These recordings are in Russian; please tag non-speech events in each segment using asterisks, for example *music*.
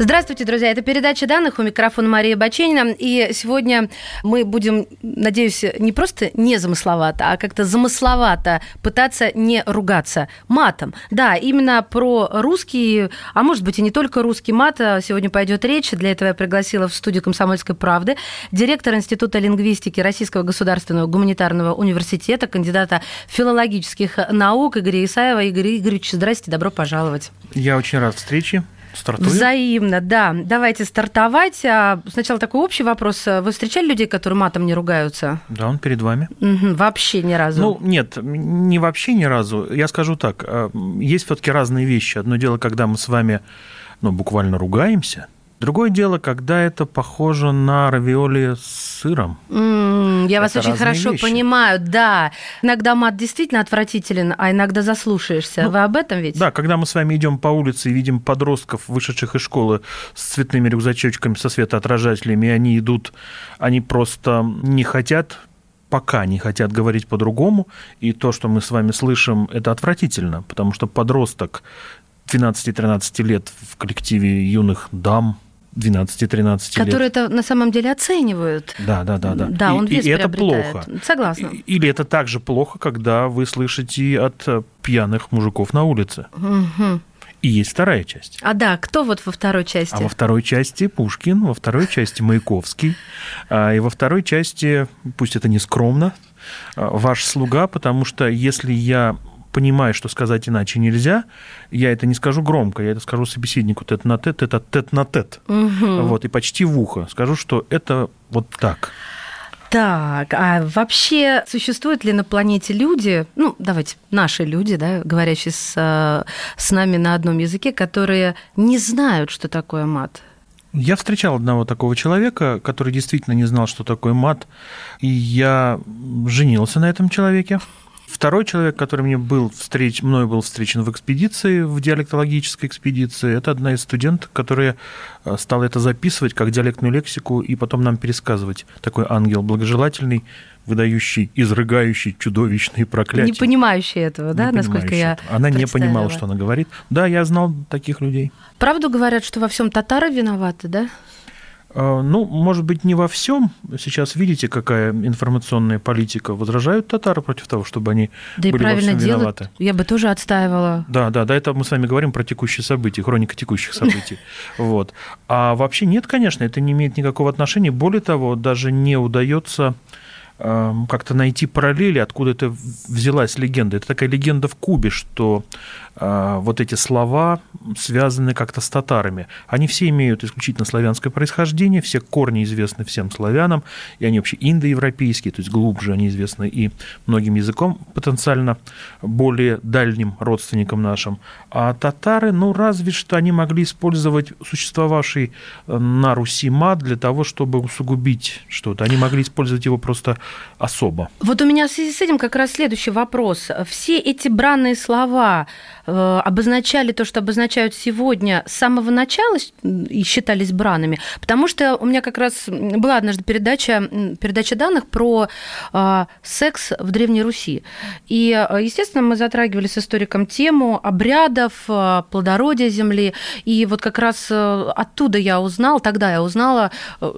Здравствуйте, друзья. Это передача данных. У микрофона Мария Баченина. И сегодня мы будем, надеюсь, не просто незамысловато, а как-то замысловато пытаться не ругаться матом. Да, именно про русский, а может быть и не только русский мат сегодня пойдет речь. Для этого я пригласила в студию «Комсомольской правды» директора Института лингвистики Российского государственного гуманитарного университета, кандидата филологических наук Игоря Исаева. Игорь Игоревич, здрасте, добро пожаловать. Я очень рад встрече. Стартуем? Взаимно, да. Давайте стартовать. А, сначала такой общий вопрос. Вы встречали людей, которые матом не ругаются? Да, он перед вами. Угу, вообще ни разу? Ну, нет, не вообще ни разу. Я скажу так. А, есть все таки разные вещи. Одно дело, когда мы с вами ну, буквально ругаемся – Другое дело, когда это похоже на равиоли с сыром. Mm, я это вас очень хорошо вещи. понимаю, да. Иногда мат действительно отвратителен, а иногда заслушаешься. Ну, Вы об этом ведь? Да, когда мы с вами идем по улице и видим подростков, вышедших из школы с цветными рюкзачочками, со светоотражателями, и они идут, они просто не хотят пока не хотят говорить по-другому, и то, что мы с вами слышим, это отвратительно, потому что подросток 12-13 лет в коллективе юных дам, 12-13 лет. Которые это на самом деле оценивают. Да, да, да. Да, да он вес и это плохо. Согласна. Или это также плохо, когда вы слышите от э, пьяных мужиков на улице. Угу. И есть вторая часть. А да, кто вот во второй части? А во второй части Пушкин, во второй части Маяковский, а, и во второй части, пусть это не скромно, а, ваш слуга, потому что если я понимая, что сказать иначе нельзя, я это не скажу громко, я это скажу собеседнику тет на тет, это тет на тет. Угу. Вот, и почти в ухо скажу, что это вот так. Так, а вообще существуют ли на планете люди, ну, давайте, наши люди, да, говорящие с, э, с нами на одном языке, которые не знают, что такое мат? Я встречал одного такого человека, который действительно не знал, что такое мат, и я женился на этом человеке. Второй человек, который мне был встреч, мной был встречен в экспедиции, в диалектологической экспедиции, это одна из студенток, которая э, стала это записывать как диалектную лексику и потом нам пересказывать. Такой ангел благожелательный, выдающий, изрыгающий чудовищные проклятия. Не понимающий этого, да, насколько я этого. Она не понимала, что она говорит. Да, я знал таких людей. Правду говорят, что во всем татары виноваты, да? А, ну, может быть, не во всем. Сейчас видите, какая информационная политика. Возражают татары против того, чтобы они да были и правильно во всем делают. виноваты. Я бы тоже отстаивала. Да, да, да, это мы с вами говорим про текущие события, хроника текущих событий. *laughs* Вот. А вообще нет, конечно, это не имеет никакого отношения. Более того, даже не удается Эм, как-то найти параллели, откуда это взялась легенда. Это такая легенда в Кубе, что вот эти слова связаны как-то с татарами. Они все имеют исключительно славянское происхождение, все корни известны всем славянам, и они вообще индоевропейские, то есть глубже они известны и многим языком потенциально более дальним родственникам нашим. А татары, ну, разве что они могли использовать существовавший э, на Руси мат для того, чтобы усугубить что-то. Они могли использовать его просто особо. Вот у меня в связи с этим как раз следующий вопрос. Все эти бранные слова э, обозначали то, что обозначают сегодня с самого начала и считались бранами, потому что у меня как раз была однажды передача, передача данных про э, секс в Древней Руси. И, э, естественно, мы затрагивали с историком тему обрядов, плодородия земли. И вот как раз оттуда я узнала, тогда я узнала,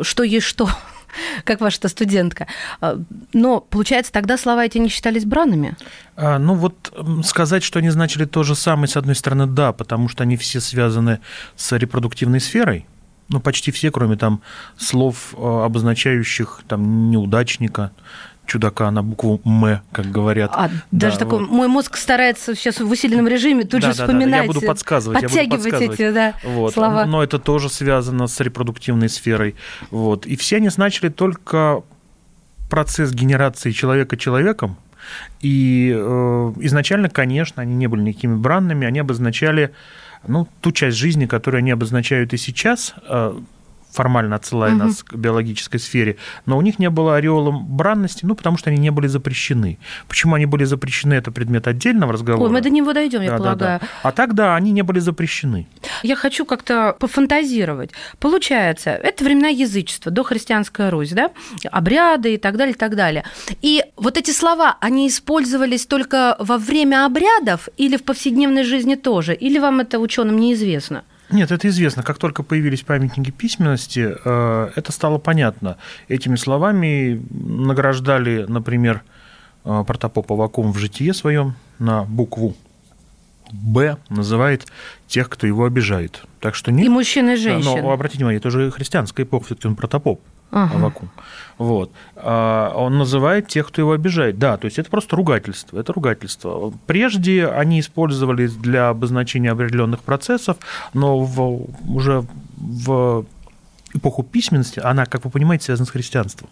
что есть что *laughs* как ваша-то студентка. А, но, получается, тогда слова эти не считались бранными? А, ну вот сказать, что они значили то же самое, с одной стороны, да, потому что они все связаны с репродуктивной сферой, ну, почти все, кроме там слов, а, обозначающих там неудачника, чудака на букву М, как говорят. А, да, даже такой, мой мозг старается сейчас в усиленном режиме тут да, же да, вспоминать. Да, я буду подсказывать. Подтягивать я буду подсказывать. эти да, вот. слова. Но это тоже связано с репродуктивной сферой. Вот. И все они значили только процесс генерации человека человеком, и э, изначально, конечно, они не были никакими бранными, они обозначали ну, ту часть жизни, которую они обозначают и сейчас, э, формально отсылая угу. нас к биологической сфере, но у них не было ореолом бранности, ну, потому что они не были запрещены. Почему они были запрещены, это предмет отдельного разговора. Ой, мы до него дойдем, я да, полагаю. Да, да. А тогда они не были запрещены. Я хочу как-то пофантазировать. Получается, это времена язычества, дохристианская Русь, да, обряды и так далее, и так далее. И вот эти слова, они использовались только во время обрядов или в повседневной жизни тоже? Или вам это ученым неизвестно? Нет, это известно. Как только появились памятники письменности, э, это стало понятно. Этими словами награждали, например, э, протопопа Вакум в житие своем на букву Б называет тех, кто его обижает. Так что нет. И мужчин, и женщин. Но обратите внимание, это уже христианская эпоха, все-таки он протопоп ага. Авакум. Вот. А он называет тех, кто его обижает. Да, то есть это просто ругательство. Это ругательство. Прежде они использовались для обозначения определенных процессов, но в, уже в эпоху письменности она, как вы понимаете, связана с христианством.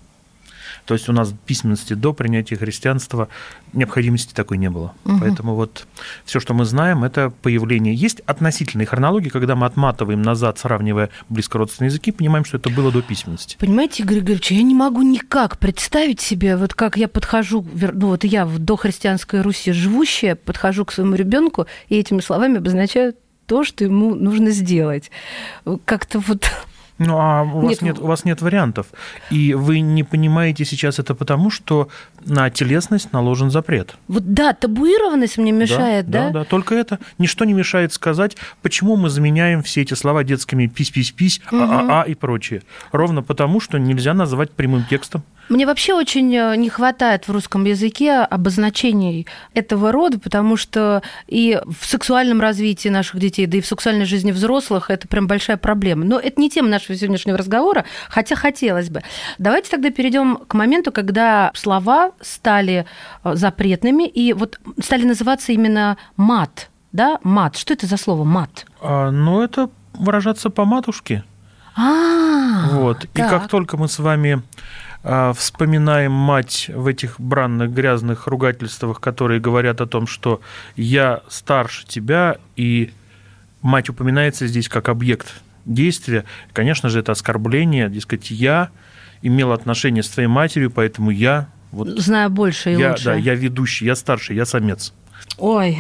То есть у нас письменности до принятия христианства необходимости такой не было. Угу. Поэтому вот все, что мы знаем, это появление. Есть относительные хронологии, когда мы отматываем назад, сравнивая близкородственные языки, понимаем, что это было до письменности. Понимаете, Игорь Григорьевич, я не могу никак представить себе, вот как я подхожу, ну вот я в дохристианской Руси живущая, подхожу к своему ребенку и этими словами обозначаю то, что ему нужно сделать. Как-то вот ну, а у вас, нет, нет, у вас нет вариантов. И вы не понимаете сейчас это потому, что на телесность наложен запрет. Вот да, табуированность мне мешает, да? Да, да, только это. Ничто не мешает сказать, почему мы заменяем все эти слова детскими пись-пись-пись, угу. а-а-а и прочее. Ровно потому, что нельзя называть прямым текстом. Мне вообще очень э, не хватает в русском языке обозначений этого рода, потому что и в сексуальном развитии наших детей, да и в сексуальной жизни взрослых это прям большая проблема. Но это не тема нашего сегодняшнего разговора, хотя хотелось бы. Давайте тогда перейдем к моменту, когда слова стали э, запретными и вот стали называться именно мат. Да, мат. Что это за слово мат? А, ну, это выражаться по матушке. А, вот. Так. И как только мы с вами вспоминаем мать в этих бранных, грязных ругательствах, которые говорят о том, что я старше тебя, и мать упоминается здесь как объект действия, конечно же, это оскорбление, дескать, я имел отношение с твоей матерью, поэтому я... Вот, Знаю больше и я, лучше. Да, я ведущий, я старший, я самец. Ой,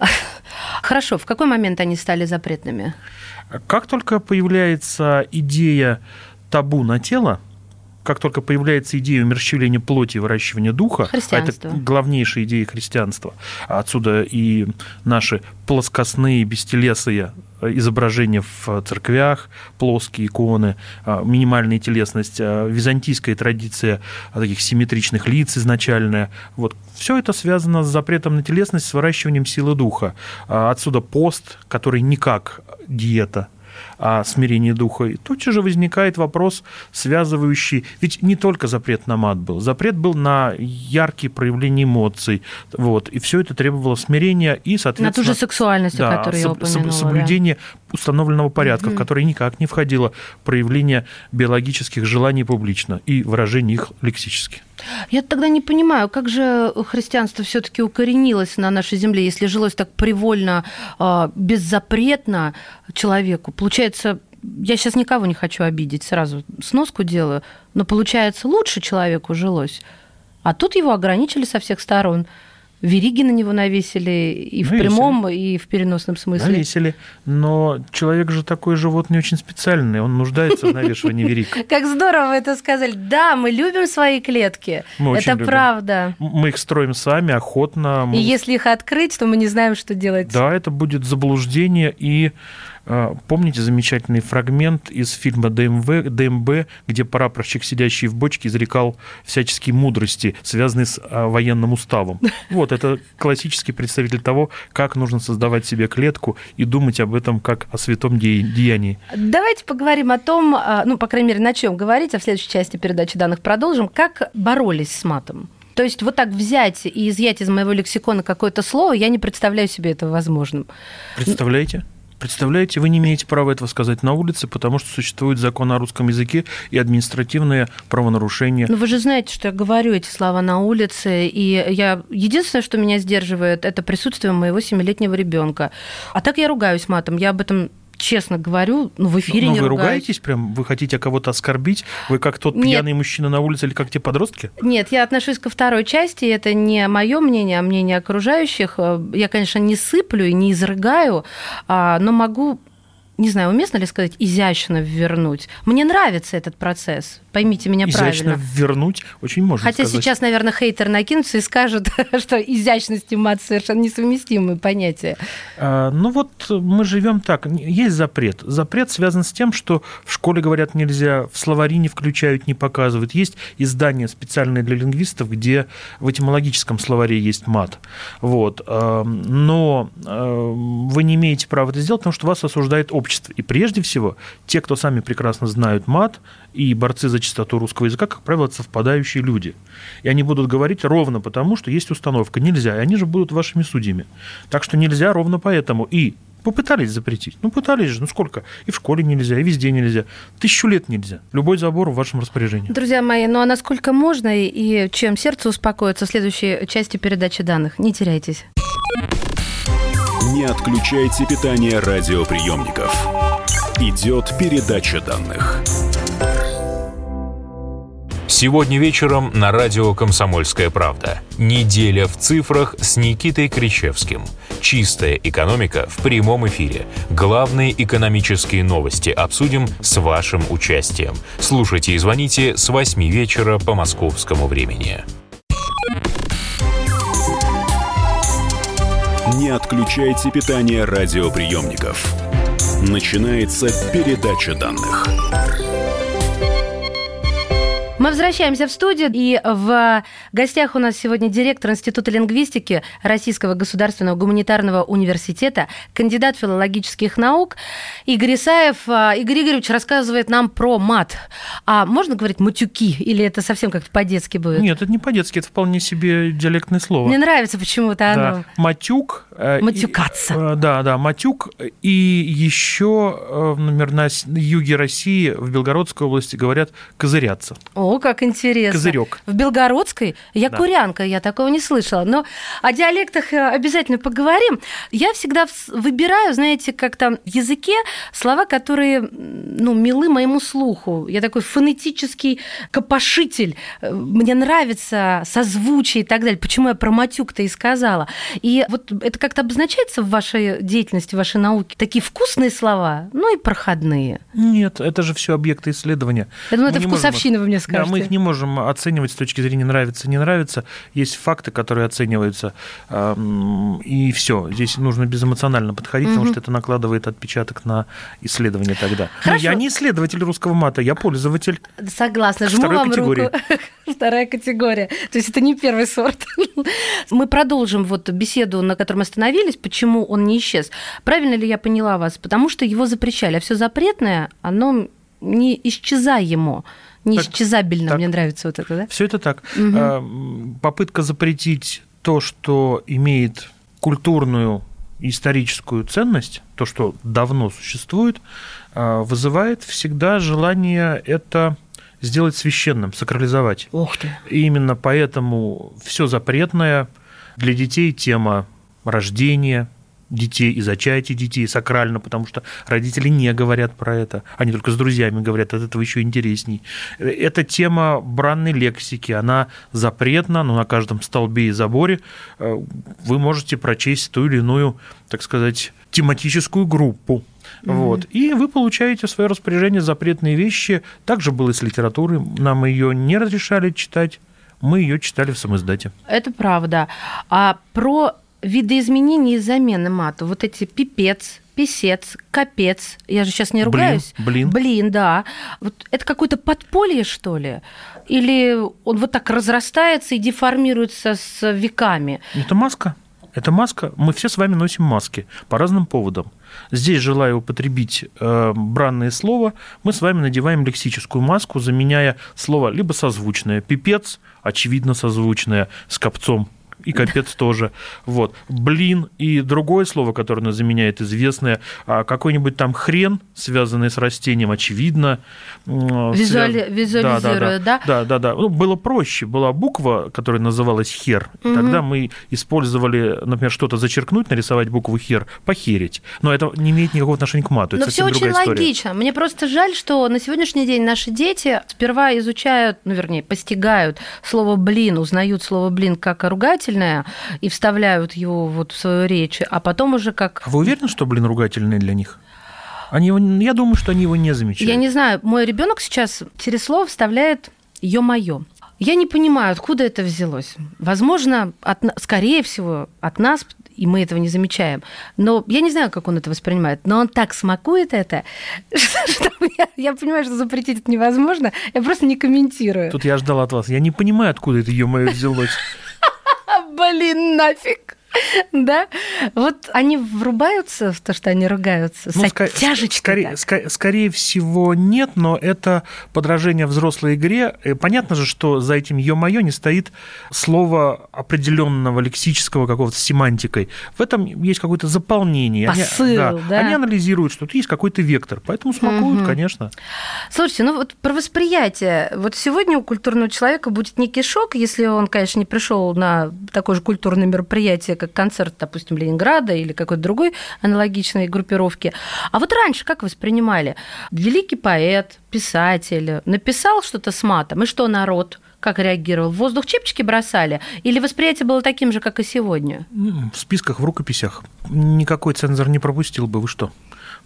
*laughs* Хорошо, в какой момент они стали запретными? Как только появляется идея табу на тело, как только появляется идея умерщвления плоти и выращивания духа, а это главнейшая идея христианства, а отсюда и наши плоскостные, бестелесые изображения в церквях, плоские иконы, а, минимальная телесность, а, византийская традиция таких симметричных лиц изначальная. Вот. Все это связано с запретом на телесность, с выращиванием силы духа. Отсюда пост, который не как диета, о смирении духа, и тотчас же возникает вопрос, связывающий... Ведь не только запрет на мат был, запрет был на яркие проявления эмоций, вот, и все это требовало смирения и, соответственно... На ту же сексуальность, да, о которой я упомянула. Соблюдение да. Установленного порядка, угу. в который никак не входило проявление биологических желаний публично и выражение их лексически. Я тогда не понимаю, как же христианство все-таки укоренилось на нашей земле, если жилось так привольно, а, беззапретно человеку. Получается, я сейчас никого не хочу обидеть, сразу сноску делаю, но получается, лучше человеку жилось. А тут его ограничили со всех сторон вериги на него навесили и в прямом, и в переносном смысле. Навесили. Но человек же такой животный очень специальный, он нуждается в навешивании вериг. *laughs* Как здорово вы это сказали. Да, мы любим свои клетки. Мы это правда. Мы их строим сами, охотно. И если их открыть, то мы не знаем, что делать. Да, это будет заблуждение и помните замечательный фрагмент из фильма ДМВ, ДМБ, где прапорщик, сидящий в бочке, изрекал всяческие мудрости, связанные с а, военным уставом. *laughs* Вот, это классический представитель того, как нужно создавать себе клетку и думать об этом как о святом деянии. Давайте поговорим о том, а, ну, по крайней мере, на чем говорить, а в следующей части передачи данных продолжим. Как боролись с матом? То есть вот так взять и изъять из моего лексикона какое-то слово, я не представляю себе это возможным. Представляете? Представляете, вы не имеете права этого сказать на улице, потому что существует закон о русском языке и административное правонарушение. Но вы же знаете, что я говорю эти слова на улице, и я единственное, что меня сдерживает, это присутствие моего семилетнего ребенка. А так я ругаюсь матом, я об этом честно говорю, ну, в эфире ну, не вы ругаюсь. ругаетесь прям? Вы хотите кого-то оскорбить? Вы как тот Нет. пьяный мужчина на улице или как те подростки? Нет, я отношусь ко второй части. Это не мое мнение, а мнение окружающих. Э, Я, конечно, не сыплю и не изрыгаю, а, но могу, не знаю, уместно ли сказать, изящно вернуть. Мне нравится этот процесс. Поймите меня Изящно правильно. вернуть очень можно Хотя сказать. сейчас, наверное, хейтер накинутся и скажут, *laughs* что изящность и мат совершенно несовместимые понятия. А, Ну вот мы живем так. Есть запрет. Запрет связан с тем, что в школе говорят нельзя, в словари не включают, не показывают. Есть издания специальные для лингвистов, где в этимологическом словаре есть мат. Вот. Но вы не имеете права это сделать, потому что вас осуждает общество. И прежде всего, те, кто сами прекрасно знают мат, и борцы за чистоту русского языка, как правило, совпадающие люди. И они будут говорить ровно потому, что есть установка. Нельзя. И они же будут вашими судьями. Так что нельзя ровно поэтому. И попытались запретить. Ну, пытались же. Ну, сколько? И в школе нельзя, и везде нельзя. Тысячу лет нельзя. Любой забор в вашем распоряжении. Друзья мои, ну а насколько можно и чем сердце успокоится в следующей части передачи данных? Не теряйтесь. Не отключайте питание радиоприемников. Идет передача данных. Сегодня вечером на радио «Комсомольская правда». Неделя в цифрах с Никитой Кричевским. Чистая экономика в прямом эфире. Главные экономические новости обсудим с вашим участием. Слушайте и звоните с 8 вечера по московскому времени. Отключайте питание радиоприемников. Начинается передача данных. Мы возвращаемся в студию, и в гостях у нас сегодня директор Института лингвистики Российского государственного гуманитарного университета, кандидат филологических наук Игорь Исаев. А, Игорь Игоревич рассказывает нам про мат. А можно говорить матюки, или это совсем как-то по-детски будет? Нет, это не по-детски, это вполне себе диалектное слово. Мне нравится почему-то оно. Да. Матюк. Э, и- Матюкаться. э, Да, да, матюк. И еще, э, например, на юге России, в Белгородской области говорят козыряться. О, как интересно. Козырек. В Белгородской? Я Да. курянка, я такого не слышала. Но о диалектах обязательно поговорим. Я всегда вс- выбираю, знаете, как-то в языке слова, которые ну, милы моему слуху. Я такой фонетический копошитель. Мне нравится созвучие и так далее. Почему я про матюк-то и сказала. И вот это как-то обозначается в вашей деятельности, в вашей науке? Такие вкусные слова, ну и проходные. Нет, это же все объекты исследования. Я думаю, Мы это не можем- вкусовщина, вы мне Да, скажете. мы их не можем оценивать с точки зрения нравится, не нравится. Есть факты, которые оцениваются, эм, и все. Здесь нужно безэмоционально подходить, потому Мгм. что это накладывает отпечаток на исследование тогда. Но Хорошо. я не исследователь русского мата, я пользователь. Согласна, жму Второй вам категории. руку. *laughs* Вторая категория. То есть это не первый сорт. *laughs* Мы продолжим вот беседу, на которой мы остановились, почему он не исчез. Правильно ли я поняла вас? Потому что его запрещали, а все запретное, оно не исчезаемо, не Так, исчезабельно. так. Мне нравится вот это, да? Все это так. Эм, Попытка запретить то, что имеет культурную и историческую ценность, то, что давно существует, э, вызывает всегда желание это сделать священным, сакрализовать. Ох ты. И именно поэтому все запретное для детей тема рождения детей и зачатия детей сакрально, потому что родители не говорят про это, они только с друзьями говорят, от этого еще интересней. Эта тема бранной лексики, она запретна, но на каждом столбе и заборе э, вы можете прочесть ту или иную, так сказать, тематическую группу. Вот. И вы получаете в свое распоряжение запретные вещи. Также было и с литературой. Нам ее не разрешали читать. Мы ее читали в самоиздате. Это правда. А про видоизменения и замены мата, вот эти пипец, писец, капец, я же сейчас не Блин, ругаюсь. блин. Блин, да. Вот это какое-то подполье, что ли? Или он вот так разрастается и деформируется с веками? Это маска. Это маска. Мы все с вами носим маски по разным поводам. Здесь, желая употребить э, бранное слово, мы с вами надеваем лексическую маску, заменяя слово либо созвучное. Пипец, очевидно, созвучное с копцом и капец тоже. Вот. Блин и другое слово, которое нас заменяет известное, а какой-нибудь там хрен, связанный с растением, очевидно. Визуали... Связ... Визуализируя, да, да? Да, да, да. Ну, было проще. Была буква, которая называлась хер. Угу. Тогда мы использовали, например, что-то зачеркнуть, нарисовать букву хер, похерить. Но это не имеет никакого отношения к мату. Но все очень логично. Мне просто жаль, что на сегодняшний день наши дети сперва изучают, ну, вернее, постигают слово «блин», узнают слово «блин» как ругательное и вставляют его вот в свою речь, а потом уже как... А вы уверены, что «блин» ругательное для них? Они его, я думаю, что они его не замечают. Я не знаю, мой ребенок сейчас через слово вставляет ё-моё. Я не понимаю, откуда это взялось. Возможно, от, скорее всего, от нас, и мы этого не замечаем. Но я не знаю, как он это воспринимает, но он так смакует это, *laughs* что я, я понимаю, что запретить это невозможно, я просто не комментирую. Тут я ждал от вас. Я не понимаю, откуда это ё-моё взялось. Блин, нафиг. *laughs* Да? Вот они врубаются в то, что они ругаются ну, с оттяжечкой. Скорее, скорее, скорее всего, нет, но это подражение взрослой игре. И понятно же, что за этим ё-моё не стоит слово определенного лексического какого-то семантикой. В этом есть какое-то заполнение. Посыл, они, да, да. Они анализируют, что тут есть какой-то вектор, поэтому смакуют, угу. конечно. Слушайте, ну вот про восприятие. Вот сегодня у культурного человека будет некий шок, если он, конечно, не пришел на такое же культурное мероприятие, как концерт, допустим, Ленинграда или какой-то другой аналогичной группировки. А вот раньше как воспринимали? Великий поэт, писатель написал что-то с матом, и что народ? как реагировал? В воздух чипчики бросали? Или восприятие было таким же, как и сегодня? В списках, в рукописях. Никакой цензор не пропустил бы, вы что?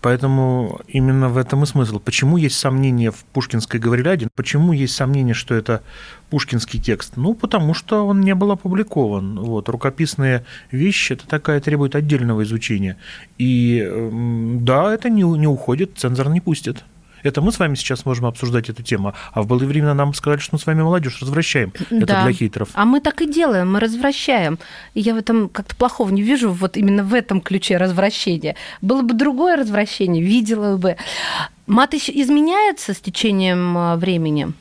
Поэтому именно в этом и смысл. Почему есть сомнения в пушкинской говориляде? Почему есть сомнения, что это пушкинский текст? Ну, потому что он не был опубликован. Вот. Рукописные вещи, это такая требует отдельного изучения. И да, это не, не уходит, цензор не пустит. Это мы с вами сейчас можем обсуждать эту тему. А в былые времена нам сказали, что мы с вами молодежь развращаем. Это да. для хейтеров. А мы так и делаем, мы развращаем. И я в этом как-то плохого не вижу, вот именно в этом ключе развращения. Было бы другое развращение, видела бы. Мат изменяется с течением а, времени?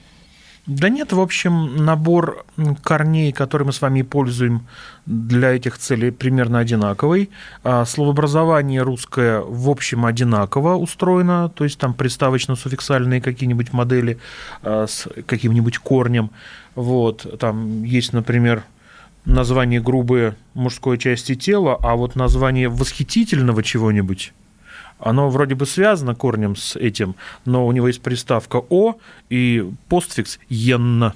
Да нет, в общем, набор корней, который мы с вами пользуем для этих целей, примерно одинаковый. А словообразование русское в общем одинаково устроено, то есть там приставочно-суффиксальные какие-нибудь модели а, с каким-нибудь корнем. Вот, там есть, например, название грубой мужской части тела, а вот название восхитительного чего-нибудь оно вроде бы связано корнем с этим, но у него есть приставка «о» и постфикс «енно».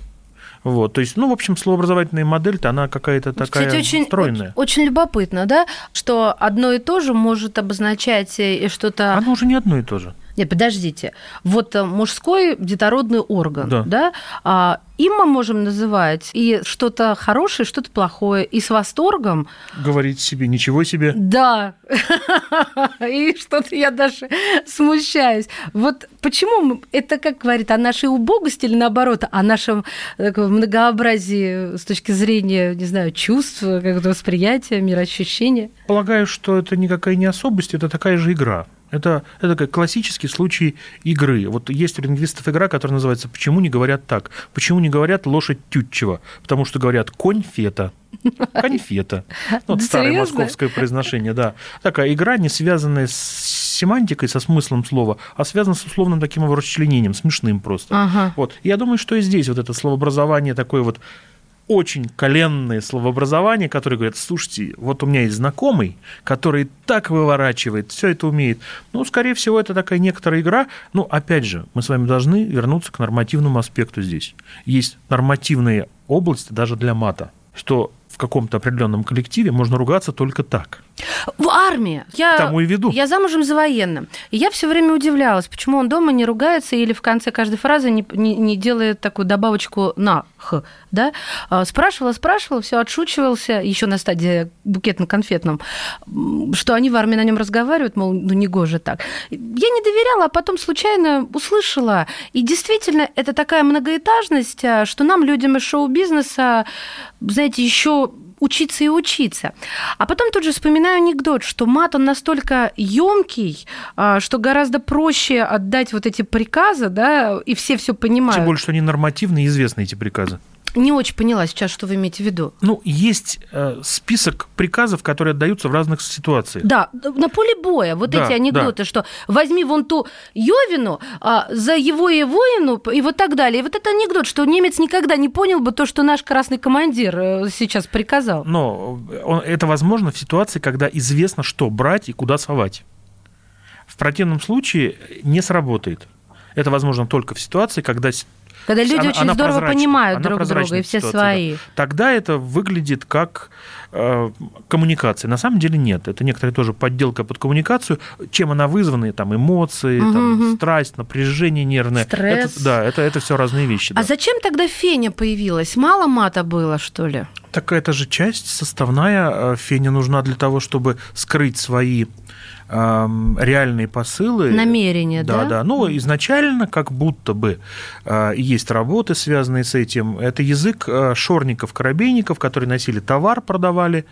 Вот, то есть, ну, в общем, словообразовательная модель-то, она какая-то такая Кстати, очень, стройная. Очень любопытно, да, что одно и то же может обозначать и что-то... Оно уже не одно и то же. Нет, подождите. Вот э, мужской детородный орган, да, да? А, им мы можем называть и что-то хорошее, что-то плохое, и с восторгом. Говорить себе ничего себе. Да. *laughs* И что-то я даже смущаюсь. Вот почему это, как говорит, о нашей убогости или наоборот, о нашем многообразии с точки зрения, не знаю, чувств, как-то восприятия, мироощущения? Полагаю, что это никакая не особость, это такая же игра. Это, это как классический случай игры. Вот есть у лингвистов игра, которая называется «Почему не говорят так?». Почему не говорят «лошадь тютчева?» Потому что говорят «конь фета». Конфета. Ну, вот старое московское произношение, да. Такая игра, не связанная с семантикой, со смыслом слова, а связана с условным таким его расчленением, смешным просто. Ага. Вот. Я думаю, что и здесь вот это словообразование такое вот очень коленные словообразования, которые говорят, слушайте, вот у меня есть знакомый, который так выворачивает, все это умеет. Ну, скорее всего, это такая некоторая игра. Ну, опять же, мы с вами должны вернуться к нормативному аспекту здесь. Есть нормативные области даже для мата, что в каком-то определенном коллективе можно ругаться только так. В армии. Я, Тому и веду. Я замужем за военным. И я все время удивлялась, почему он дома не ругается или в конце каждой фразы не, не, не делает такую добавочку на х. Да? А, спрашивала, спрашивала, все отшучивался, еще на стадии букетно-конфетном, что они в армии на нем разговаривают, мол, ну не гоже так. Я не доверяла, а потом случайно услышала. И действительно, это такая многоэтажность, а, что нам, людям из шоу-бизнеса, знаете, еще учиться и учиться. А потом тут же вспоминаю анекдот, что мат, он настолько емкий, а, что гораздо проще отдать вот эти приказы, да, и все все понимают. Тем более, что они нормативные известны, эти приказы. Не очень поняла сейчас, что вы имеете в виду. Ну, есть э, список приказов, которые отдаются в разных ситуациях. Да, на поле боя вот Да, эти анекдоты, да. что возьми вон ту Йовину, а, за его и воину, и вот так далее. И вот это анекдот, что немец никогда не понял бы то, что наш красный командир э, сейчас приказал. Но он- это возможно в ситуации, когда известно, что брать и куда совать. В противном случае не сработает. Это возможно только в ситуации, когда Когда люди она- очень она здорово прозрачна, понимают она друг друга, и все ситуация, свои. да. Тогда это выглядит как э, коммуникация. На самом деле нет. Это некоторая тоже подделка под коммуникацию. Чем она вызвана? Там эмоции, Мгм, там, мгм. страсть, напряжение нервное. Стресс. Это, да, это, это все разные вещи. А да. зачем тогда Феня появилась? Мало мата было, что ли? Так это же часть составная. э, Феня нужна для того, чтобы скрыть свои эм, реальные посылы. Намерения, да? Да, да. Ну, изначально как будто бы э, есть работы, связанные с этим. Это язык э, шорников, корабейников, которые носили товар, продавали,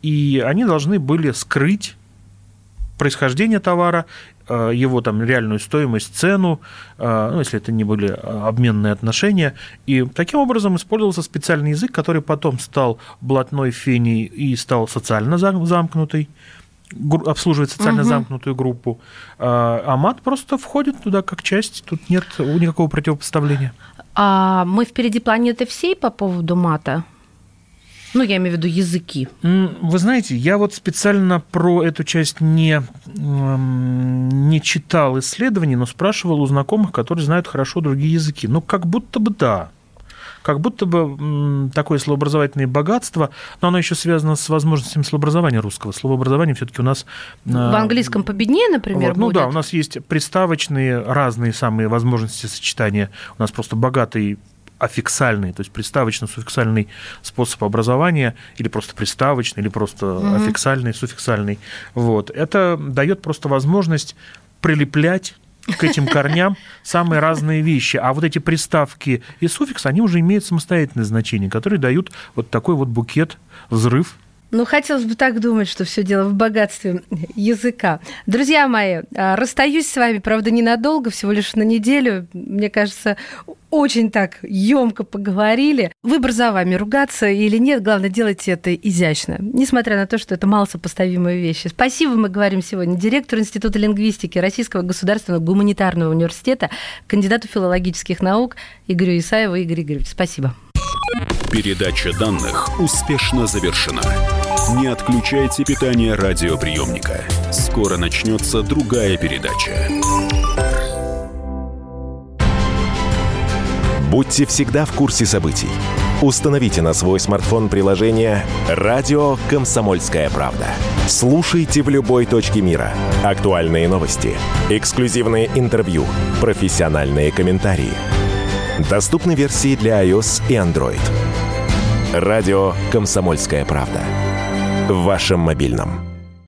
и они должны были скрыть происхождение товара, его там реальную стоимость, цену, э, ну, если это не были э, обменные отношения. И таким образом использовался специальный язык, который потом стал блатной феней и стал социально зам- замкнутый, обслуживать социально Мгм. замкнутую группу. А мат просто входит туда как часть, тут нет никакого противопоставления. А мы впереди планеты всей по поводу мата? Ну, я имею в виду языки. Вы знаете, я вот специально про эту часть не, м, не читал исследований, но спрашивал у знакомых, которые знают хорошо другие языки. Ну, как будто бы да. Как будто бы такое словообразовательное богатство, но оно еще связано с возможностями словообразования русского. Словообразование все-таки у нас... э, В английском победнее, например, вот, Ну будет? да, у нас есть приставочные разные самые возможности сочетания. У нас просто богатый аффиксальный, то есть приставочно-суффиксальный способ образования, или просто приставочный, или просто Мгм. аффиксальный, суффиксальный. Вот. Это дает просто возможность прилеплять к этим *laughs* корням самые разные вещи. А вот эти приставки и суффиксы, они уже имеют самостоятельное значение, которые дают вот такой вот букет, взрыв Ну, хотелось бы так думать, что все дело в богатстве языка. Друзья мои, а, расстаюсь с вами, правда, ненадолго, всего лишь на неделю. Мне кажется, очень так емко поговорили. Выбор за вами, ругаться или нет, главное, делайте это изящно, несмотря на то, что это малосопоставимые вещи. Спасибо, мы говорим сегодня директору Института лингвистики Российского государственного гуманитарного университета, кандидату филологических наук Игорю Исаеву. Игорь Игоревич, спасибо. Передача данных успешно завершена. Не отключайте питание радиоприемника. Скоро начнется другая передача. Будьте всегда в курсе событий. Установите на свой смартфон приложение «Радио Комсомольская правда». Слушайте в любой точке мира. Актуальные новости, эксклюзивные интервью, профессиональные комментарии. Доступны версии для iOS и Android. «Радио Комсомольская правда». В вашем мобильном.